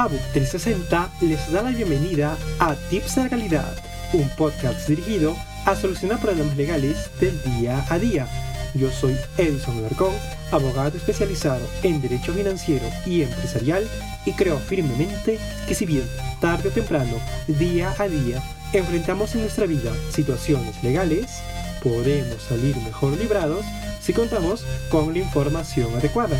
ABUC 360 les da la bienvenida a Tips de Legalidad, un podcast dirigido a solucionar problemas legales del día a día. Yo soy Edison Alarcón, abogado especializado en derecho financiero y empresarial y creo firmemente que si bien tarde o temprano, día a día, enfrentamos en nuestra vida situaciones legales, podemos salir mejor librados si contamos con la información adecuada.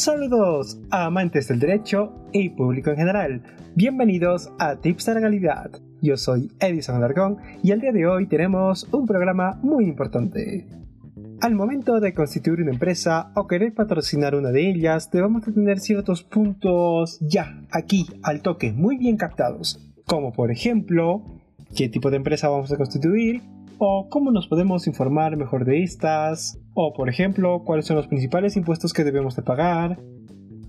Saludos amantes del derecho y público en general. Bienvenidos a Tips de Legalidad. Yo soy Edison Alarcón y el día de hoy tenemos un programa muy importante. Al momento de constituir una empresa o querer patrocinar una de ellas, debemos de tener ciertos puntos ya, aquí, al toque, muy bien captados. Como por ejemplo, qué tipo de empresa vamos a constituir, o cómo nos podemos informar mejor de estas, o por ejemplo, cuáles son los principales impuestos que debemos de pagar.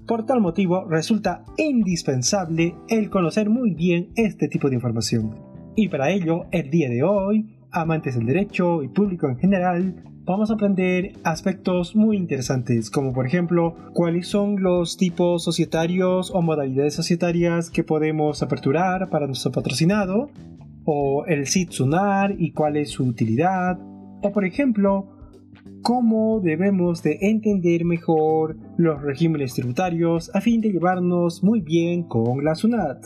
Por tal motivo, resulta indispensable el conocer muy bien este tipo de información. Y para ello, el día de hoy, amantes del derecho y público en general, vamos a aprender aspectos muy interesantes, como por ejemplo, cuáles son los tipos societarios o modalidades societarias que podemos aperturar para nuestro patrocinado, o el SIT SUNAR y cuál es su utilidad, o por ejemplo, cómo debemos de entender mejor los regímenes tributarios a fin de llevarnos muy bien con la SUNAT.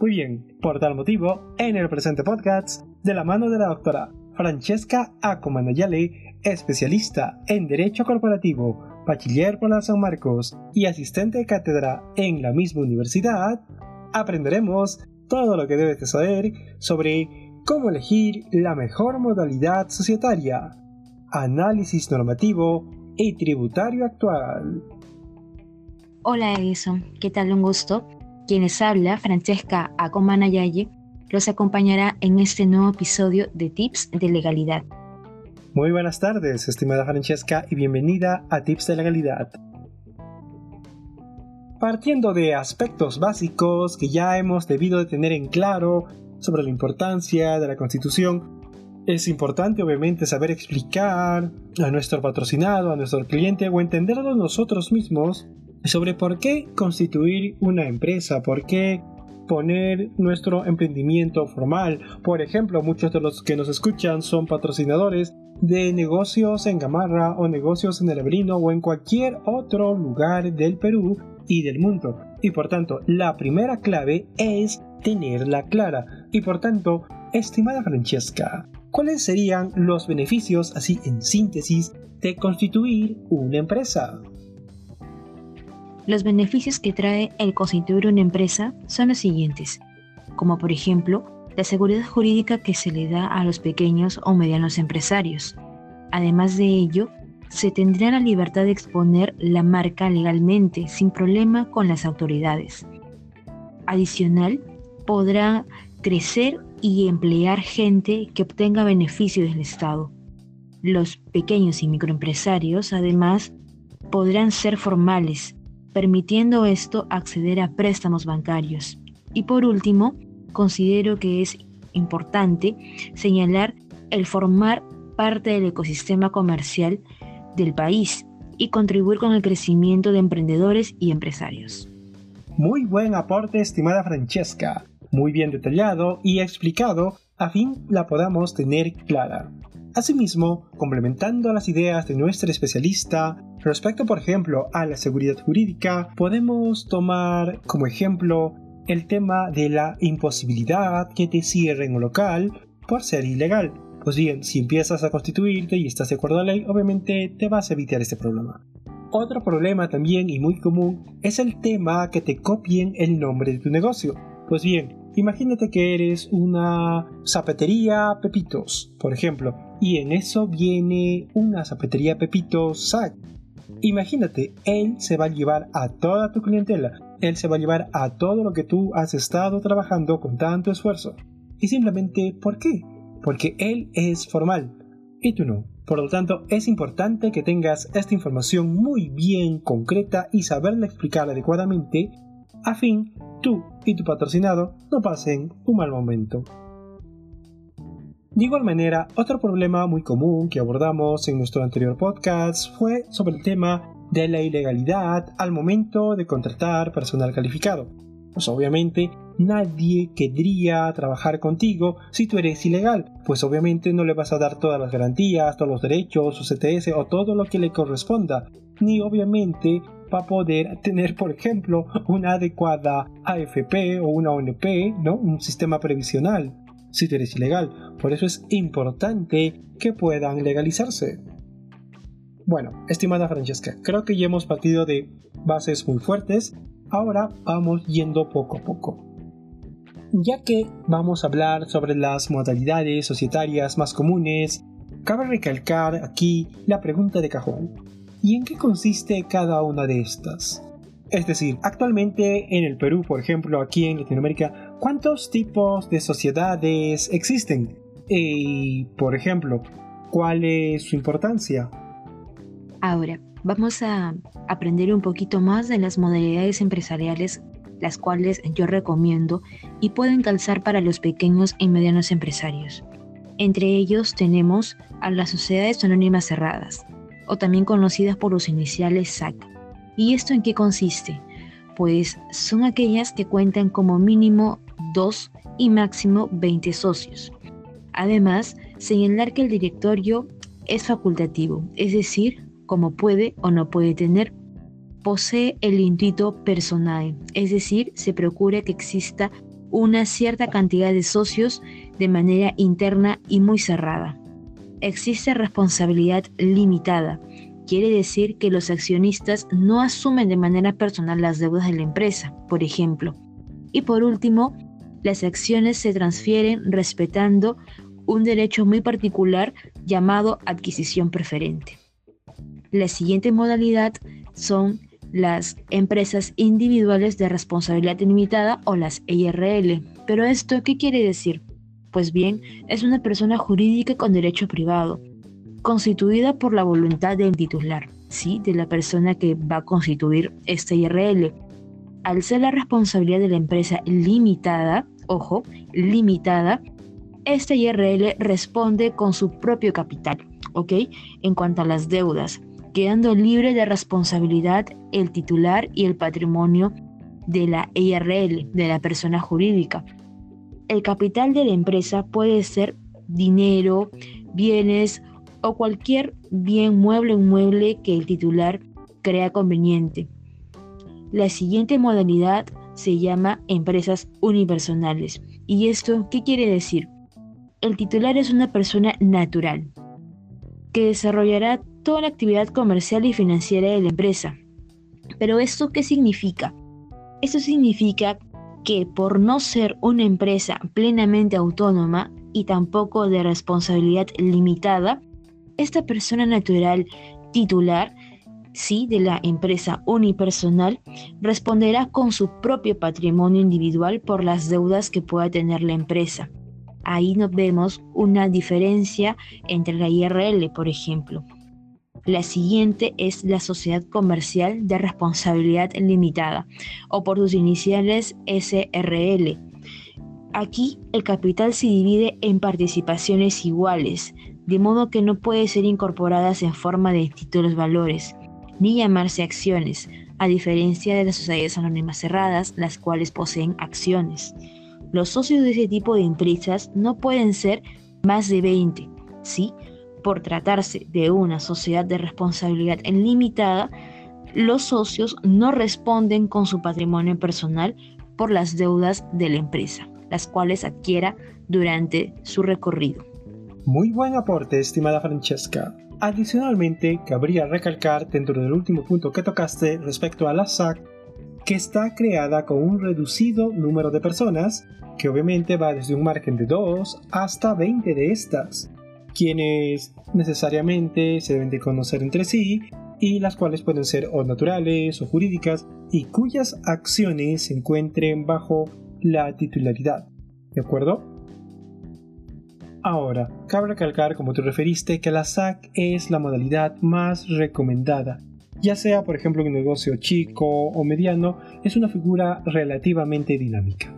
Muy bien, por tal motivo, en el presente podcast, de la mano de la doctora Francesca Acomanayale, especialista en Derecho Corporativo, bachiller por la San Marcos y asistente de cátedra en la misma universidad, aprenderemos todo lo que debes de saber sobre cómo elegir la mejor modalidad societaria, análisis normativo y tributario actual. Hola Edison, ¿qué tal? Un gusto. Quienes habla, Francesca Acomanayaye, los acompañará en este nuevo episodio de Tips de Legalidad. Muy buenas tardes, estimada Francesca, y bienvenida a Tips de Legalidad partiendo de aspectos básicos que ya hemos debido de tener en claro sobre la importancia de la Constitución, es importante obviamente saber explicar a nuestro patrocinado, a nuestro cliente o entenderlo nosotros mismos sobre por qué constituir una empresa, por qué poner nuestro emprendimiento formal. Por ejemplo, muchos de los que nos escuchan son patrocinadores de negocios en Gamarra o negocios en El Abrino o en cualquier otro lugar del Perú y del mundo. Y por tanto, la primera clave es tenerla clara. Y por tanto, estimada Francesca, ¿cuáles serían los beneficios, así en síntesis, de constituir una empresa? Los beneficios que trae el constituir una empresa son los siguientes, como por ejemplo, la seguridad jurídica que se le da a los pequeños o medianos empresarios. Además de ello, se tendrá la libertad de exponer la marca legalmente sin problema con las autoridades. Adicional, podrá crecer y emplear gente que obtenga beneficios del Estado. Los pequeños y microempresarios, además, podrán ser formales, permitiendo esto acceder a préstamos bancarios. Y por último, considero que es importante señalar el formar parte del ecosistema comercial del país y contribuir con el crecimiento de emprendedores y empresarios. Muy buen aporte, estimada Francesca. Muy bien detallado y explicado a fin la podamos tener clara. Asimismo, complementando las ideas de nuestra especialista, respecto por ejemplo a la seguridad jurídica, podemos tomar como ejemplo el tema de la imposibilidad que te cierren un local por ser ilegal. Pues bien, si empiezas a constituirte y estás de acuerdo a la ley, obviamente te vas a evitar este problema. Otro problema también y muy común es el tema que te copien el nombre de tu negocio. Pues bien, imagínate que eres una zapatería Pepitos, por ejemplo, y en eso viene una zapatería Pepitos SAC. Imagínate, él se va a llevar a toda tu clientela, él se va a llevar a todo lo que tú has estado trabajando con tanto esfuerzo. Y simplemente, ¿por qué? porque él es formal y tú no. Por lo tanto, es importante que tengas esta información muy bien concreta y saberla explicar adecuadamente a fin tú y tu patrocinado no pasen un mal momento. De igual manera, otro problema muy común que abordamos en nuestro anterior podcast fue sobre el tema de la ilegalidad al momento de contratar personal calificado. Pues obviamente nadie querría trabajar contigo si tú eres ilegal, pues obviamente no le vas a dar todas las garantías, todos los derechos, su CTS o todo lo que le corresponda, ni obviamente va a poder tener, por ejemplo, una adecuada AFP o una ONP, ¿no? Un sistema previsional si tú eres ilegal. Por eso es importante que puedan legalizarse. Bueno, estimada Francesca, creo que ya hemos partido de bases muy fuertes. Ahora vamos yendo poco a poco. Ya que vamos a hablar sobre las modalidades societarias más comunes, cabe recalcar aquí la pregunta de cajón. ¿Y en qué consiste cada una de estas? Es decir, actualmente en el Perú, por ejemplo, aquí en Latinoamérica, ¿cuántos tipos de sociedades existen? Y, por ejemplo, ¿cuál es su importancia? Ahora, vamos a aprender un poquito más de las modalidades empresariales, las cuales yo recomiendo y pueden calzar para los pequeños y medianos empresarios. Entre ellos tenemos a las sociedades anónimas cerradas, o también conocidas por los iniciales SAC ¿Y esto en qué consiste? Pues son aquellas que cuentan como mínimo 2 y máximo 20 socios. Además, señalar que el directorio es facultativo, es decir, como puede o no puede tener. Posee el intuito personal, es decir, se procura que exista una cierta cantidad de socios de manera interna y muy cerrada. Existe responsabilidad limitada, quiere decir que los accionistas no asumen de manera personal las deudas de la empresa, por ejemplo. Y por último, las acciones se transfieren respetando un derecho muy particular llamado adquisición preferente. La siguiente modalidad son las empresas individuales de responsabilidad limitada o las IRL. Pero esto, ¿qué quiere decir? Pues bien, es una persona jurídica con derecho privado, constituida por la voluntad del titular, ¿sí? de la persona que va a constituir este IRL. Al ser la responsabilidad de la empresa limitada, ojo, limitada, este IRL responde con su propio capital, ¿ok? En cuanto a las deudas, quedando libre de responsabilidad el titular y el patrimonio de la IRL, de la persona jurídica. El capital de la empresa puede ser dinero, bienes o cualquier bien mueble o inmueble que el titular crea conveniente. La siguiente modalidad se llama empresas unipersonales. ¿Y esto qué quiere decir? El titular es una persona natural que desarrollará toda la actividad comercial y financiera de la empresa. Pero ¿esto qué significa? Esto significa que por no ser una empresa plenamente autónoma y tampoco de responsabilidad limitada, esta persona natural titular, sí, de la empresa unipersonal, responderá con su propio patrimonio individual por las deudas que pueda tener la empresa. Ahí nos vemos una diferencia entre la IRL, por ejemplo. La siguiente es la sociedad comercial de responsabilidad limitada, o por sus iniciales SRL. Aquí el capital se divide en participaciones iguales, de modo que no puede ser incorporadas en forma de títulos valores, ni llamarse acciones, a diferencia de las sociedades anónimas cerradas, las cuales poseen acciones. Los socios de ese tipo de empresas no pueden ser más de 20, ¿sí? Por tratarse de una sociedad de responsabilidad limitada, los socios no responden con su patrimonio personal por las deudas de la empresa, las cuales adquiera durante su recorrido. Muy buen aporte, estimada Francesca. Adicionalmente, cabría recalcar dentro del último punto que tocaste respecto a la SAC, que está creada con un reducido número de personas, que obviamente va desde un margen de 2 hasta 20 de estas, quienes necesariamente se deben de conocer entre sí y las cuales pueden ser o naturales o jurídicas y cuyas acciones se encuentren bajo la titularidad. ¿De acuerdo? Ahora, cabe recalcar, como tú referiste, que la SAC es la modalidad más recomendada, ya sea por ejemplo un negocio chico o mediano, es una figura relativamente dinámica.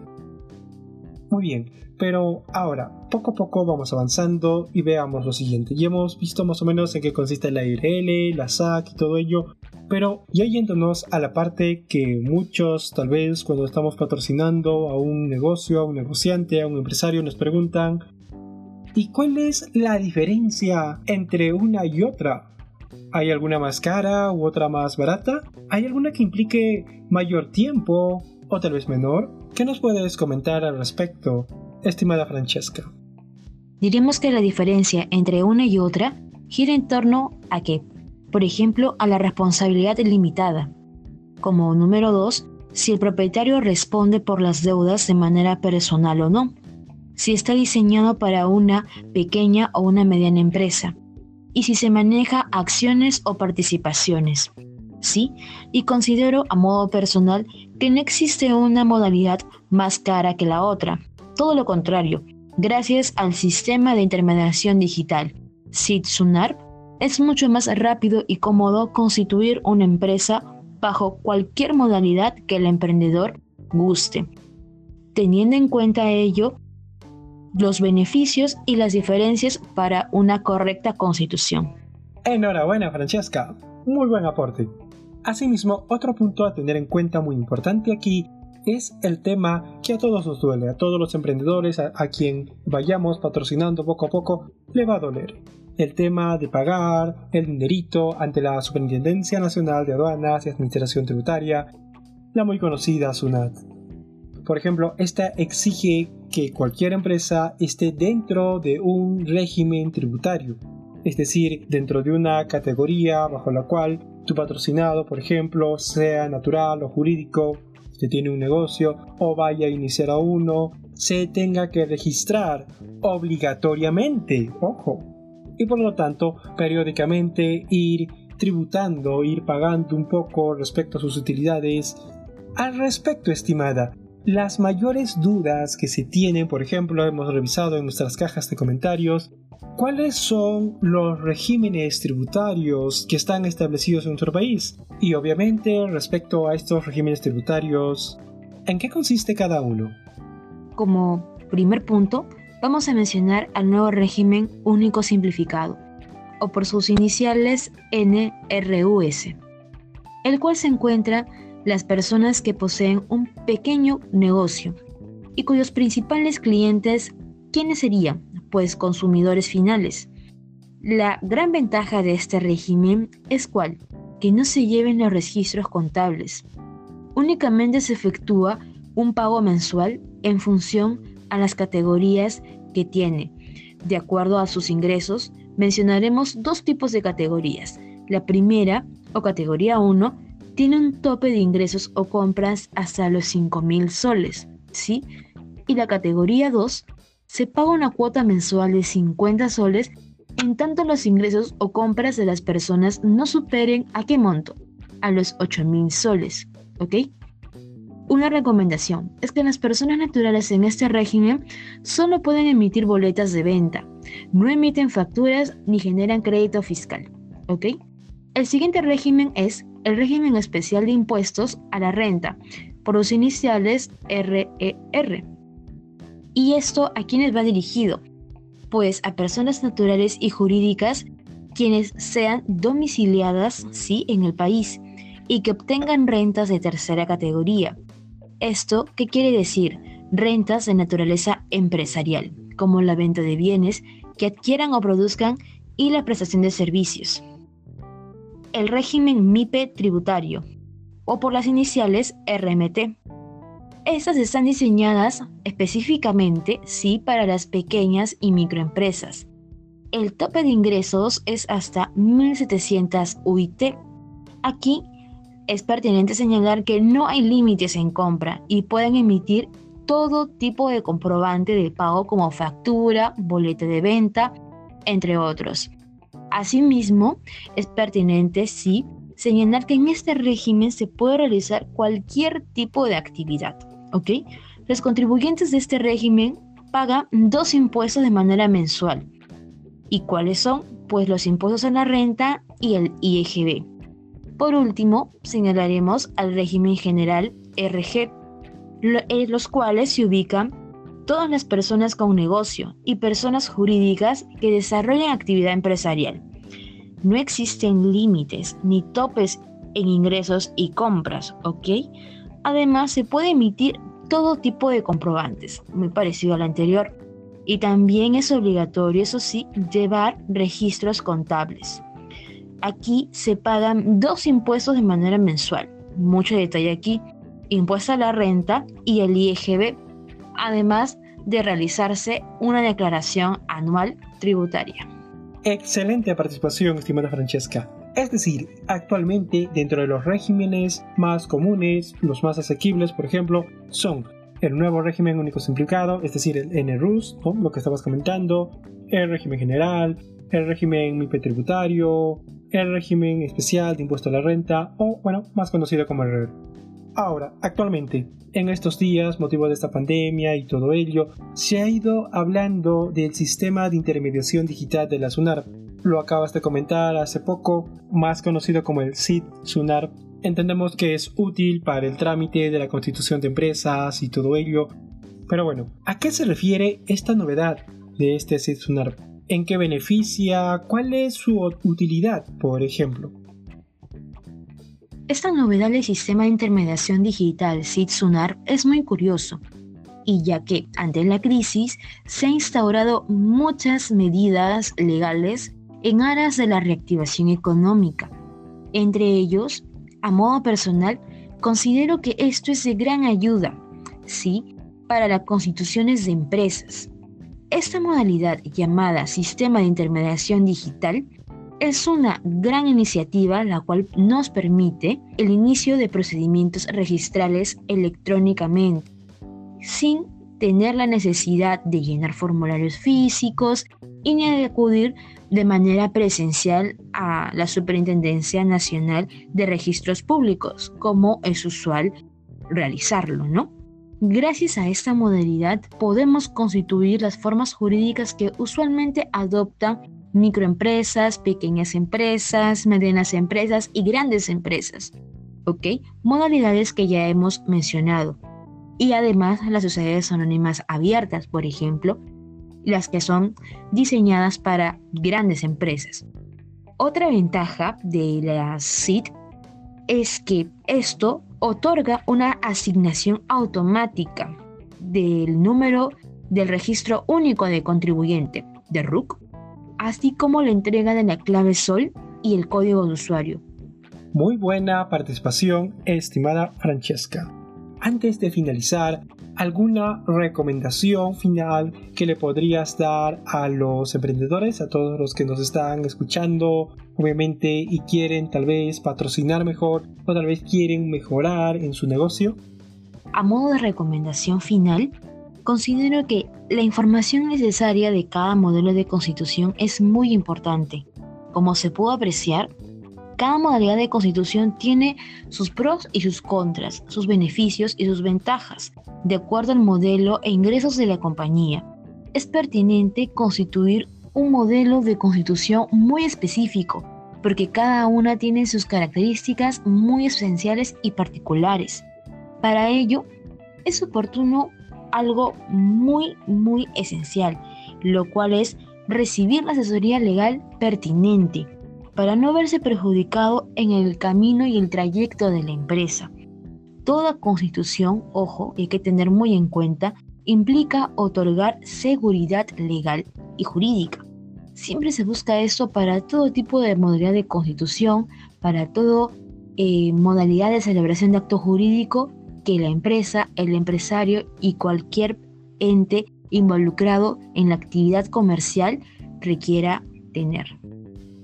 Muy bien, pero ahora, poco a poco vamos avanzando y veamos lo siguiente. Ya hemos visto más o menos en qué consiste la IRL, la SAC y todo ello, pero ya yéndonos a la parte que muchos tal vez cuando estamos patrocinando a un negocio, a un negociante, a un empresario nos preguntan, ¿y cuál es la diferencia entre una y otra? ¿Hay alguna más cara u otra más barata? ¿Hay alguna que implique mayor tiempo o tal vez menor? ¿Qué nos puedes comentar al respecto, estimada Francesca? Diríamos que la diferencia entre una y otra gira en torno a que, por ejemplo, a la responsabilidad limitada. Como número dos, si el propietario responde por las deudas de manera personal o no. Si está diseñado para una pequeña o una mediana empresa y si se maneja acciones o participaciones. Sí, y considero a modo personal que no existe una modalidad más cara que la otra. Todo lo contrario, gracias al sistema de intermediación digital, SIT-SUNARP, es mucho más rápido y cómodo constituir una empresa bajo cualquier modalidad que el emprendedor guste. Teniendo en cuenta ello, los beneficios y las diferencias para una correcta constitución. Enhorabuena, Francesca. Muy buen aporte. Asimismo, otro punto a tener en cuenta muy importante aquí es el tema que a todos nos duele, a todos los emprendedores, a, quien vayamos patrocinando poco a poco, le va a doler. El tema de pagar el dinerito ante la Superintendencia Nacional de Aduanas y Administración Tributaria, la muy conocida SUNAT. Por ejemplo, esta exige que cualquier empresa esté dentro de un régimen tributario, es decir, dentro de una categoría bajo la cual tu patrocinado, por ejemplo, sea natural o jurídico, que tiene un negocio o vaya a iniciar a uno, se tenga que registrar obligatoriamente, ojo, y por lo tanto periódicamente ir tributando, ir pagando un poco respecto a sus utilidades. Al respecto, estimada, las mayores dudas que se tienen, por ejemplo, hemos revisado en nuestras cajas de comentarios, ¿cuáles son los regímenes tributarios que están establecidos en nuestro país? Y obviamente, respecto a estos regímenes tributarios, ¿en qué consiste cada uno? Como primer punto, vamos a mencionar al nuevo régimen único simplificado, o por sus iniciales NRUS, el cual se encuentra las personas que poseen un pequeño negocio y cuyos principales clientes, ¿quiénes serían? Pues consumidores finales. La gran ventaja de este régimen es cuál? Que no se lleven los registros contables. Únicamente se efectúa un pago mensual en función a las categorías que tiene. De acuerdo a sus ingresos, mencionaremos dos tipos de categorías. La primera, o categoría 1, tiene un tope de ingresos o compras hasta los 5 mil soles, ¿sí? Y la categoría 2 se paga una cuota mensual de 50 soles en tanto los ingresos o compras de las personas no superen a qué monto, a los 8 mil soles, ¿ok? Una recomendación es que las personas naturales en este régimen solo pueden emitir boletas de venta, no emiten facturas ni generan crédito fiscal, ¿ok? El siguiente régimen es el régimen especial de impuestos a la renta, por los iniciales RER. E ¿Y esto a quiénes va dirigido? Pues a personas naturales y jurídicas quienes sean domiciliadas sí en el país y que obtengan rentas de tercera categoría. ¿Esto qué quiere decir? Rentas de naturaleza empresarial, como la venta de bienes que adquieran o produzcan y la prestación de servicios el régimen MIPE tributario, o por las iniciales RMT. Estas están diseñadas específicamente, sí, para las pequeñas y microempresas. El tope de ingresos es hasta 1.700 UIT. Aquí es pertinente señalar que no hay límites en compra y pueden emitir todo tipo de comprobante de pago como factura, boleta de venta, entre otros. Asimismo, es pertinente, sí, señalar que en este régimen se puede realizar cualquier tipo de actividad, ¿ok? Los contribuyentes de este régimen pagan dos impuestos de manera mensual. ¿Y cuáles son? Pues los impuestos a la renta y el IEGB. Por último, señalaremos al régimen general RG, en los cuales se ubican todas las personas con negocio y personas jurídicas que desarrollan actividad empresarial. No existen límites ni topes en ingresos y compras, ¿ok? Además, se puede emitir todo tipo de comprobantes, muy parecido al anterior. Y también es obligatorio, eso sí, llevar registros contables. Aquí se pagan dos impuestos de manera mensual. Mucho detalle aquí. Impuesto a la renta y el IEGB, además de realizarse una declaración anual tributaria. Excelente participación, estimada Francesca. Es decir, actualmente dentro de los regímenes más comunes, los más asequibles, por ejemplo, son el nuevo régimen único simplificado, es decir, el NRUS, lo que estabas comentando, el régimen general, el régimen MIPE tributario, el régimen especial de impuesto a la renta o, bueno, más conocido como el. Ahora, actualmente, en estos días, motivo de esta pandemia y todo ello, se ha ido hablando del sistema de intermediación digital de la SUNAR, lo acabas de comentar hace poco, más conocido como el SID SUNAR. Entendemos que es útil para el trámite de la constitución de empresas y todo ello. Pero bueno, ¿a qué se refiere esta novedad de este SID SUNAR? ¿En qué beneficia? ¿Cuál es su utilidad, por ejemplo? Esta novedad del sistema de intermediación digital SID SUNAR es muy curioso, y ya que ante la crisis se han instaurado muchas medidas legales en aras de la reactivación económica. Entre ellos, a modo personal, considero que esto es de gran ayuda, sí, para las constituciones de empresas. Esta modalidad llamada Sistema de Intermediación Digital es una gran iniciativa la cual nos permite el inicio de procedimientos registrales electrónicamente, sin tener la necesidad de llenar formularios físicos y ni de acudir de manera presencial a la Superintendencia Nacional de Registros Públicos, como es usual realizarlo, ¿no? Gracias a esta modalidad podemos constituir las formas jurídicas que usualmente adoptan microempresas, pequeñas empresas, medianas empresas y grandes empresas. ¿Ok? Modalidades que ya hemos mencionado y además las sociedades anónimas abiertas, por ejemplo, las que son diseñadas para grandes empresas. Otra ventaja de la CIT es que esto otorga una asignación automática del número del registro único de contribuyente, de RUC, así como la entrega de la clave SOL y el código de usuario. Muy buena participación, estimada Francesca antes de finalizar, ¿alguna recomendación final que le podrías dar a los emprendedores, a todos los que nos están escuchando, obviamente, y quieren tal vez patrocinar mejor o tal vez quieren mejorar en su negocio? A modo de recomendación final, considero que la información necesaria de cada modelo de constitución es muy importante. Como se pudo apreciar, cada modalidad de constitución tiene sus pros y sus contras, sus beneficios y sus ventajas, de acuerdo al modelo e ingresos de la compañía. Es pertinente constituir un modelo de constitución muy específico, porque cada una tiene sus características muy esenciales y particulares. Para ello, es oportuno algo muy, muy esencial, lo cual es recibir la asesoría legal pertinente para no verse perjudicado en el camino y el trayecto de la empresa. Toda constitución, ojo, hay que tener muy en cuenta, implica otorgar seguridad legal y jurídica. Siempre se busca eso para todo tipo de modalidad de constitución, para todo eh, modalidad de celebración de acto jurídico que la empresa, el empresario y cualquier ente involucrado en la actividad comercial requiera tener.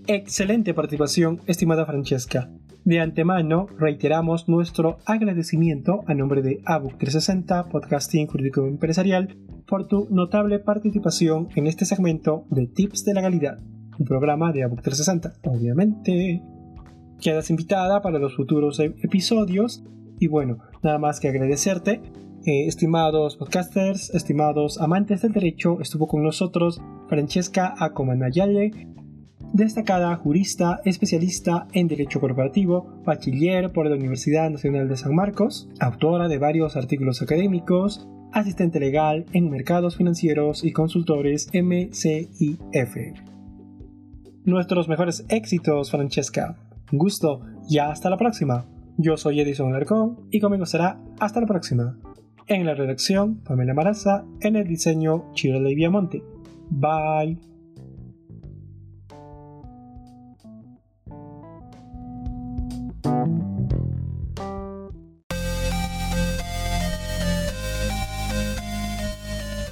Excelente participación, estimada Francesca. De antemano, reiteramos nuestro agradecimiento a nombre de ABUC 360 Podcasting Jurídico Empresarial por tu notable participación en este segmento de Tips de Legalidad, un programa de ABUC 360, obviamente. Quedas invitada para los futuros e- episodios y bueno, nada más que agradecerte. Eh, estimados podcasters, estimados amantes del derecho, estuvo con nosotros Francesca Acomanayale, destacada jurista especialista en Derecho Corporativo, bachiller por la Universidad Nacional de San Marcos, autora de varios artículos académicos, asistente legal en mercados financieros y consultores MCIF. Nuestros mejores éxitos, Francesca. gusto y hasta la próxima. Yo soy Edison Larcón y conmigo será hasta la próxima. En la redacción, Pamela Maraza, en el diseño, Chile Viamonte. Bye.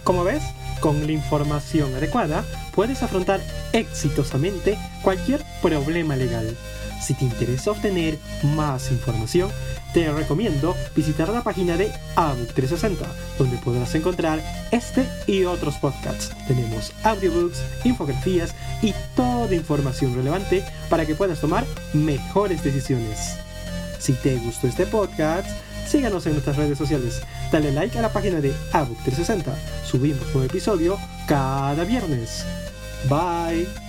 Como ves, con la información adecuada puedes afrontar exitosamente cualquier problema legal. Si te interesa obtener más información, te recomiendo visitar la página de ABUC 360, donde podrás encontrar este y otros podcasts. Tenemos audiobooks, infografías y toda información relevante para que puedas tomar mejores decisiones. Si te gustó este podcast, síganos en nuestras redes sociales. Dale like a la página de ABUC 360. Subimos un episodio cada viernes. Bye.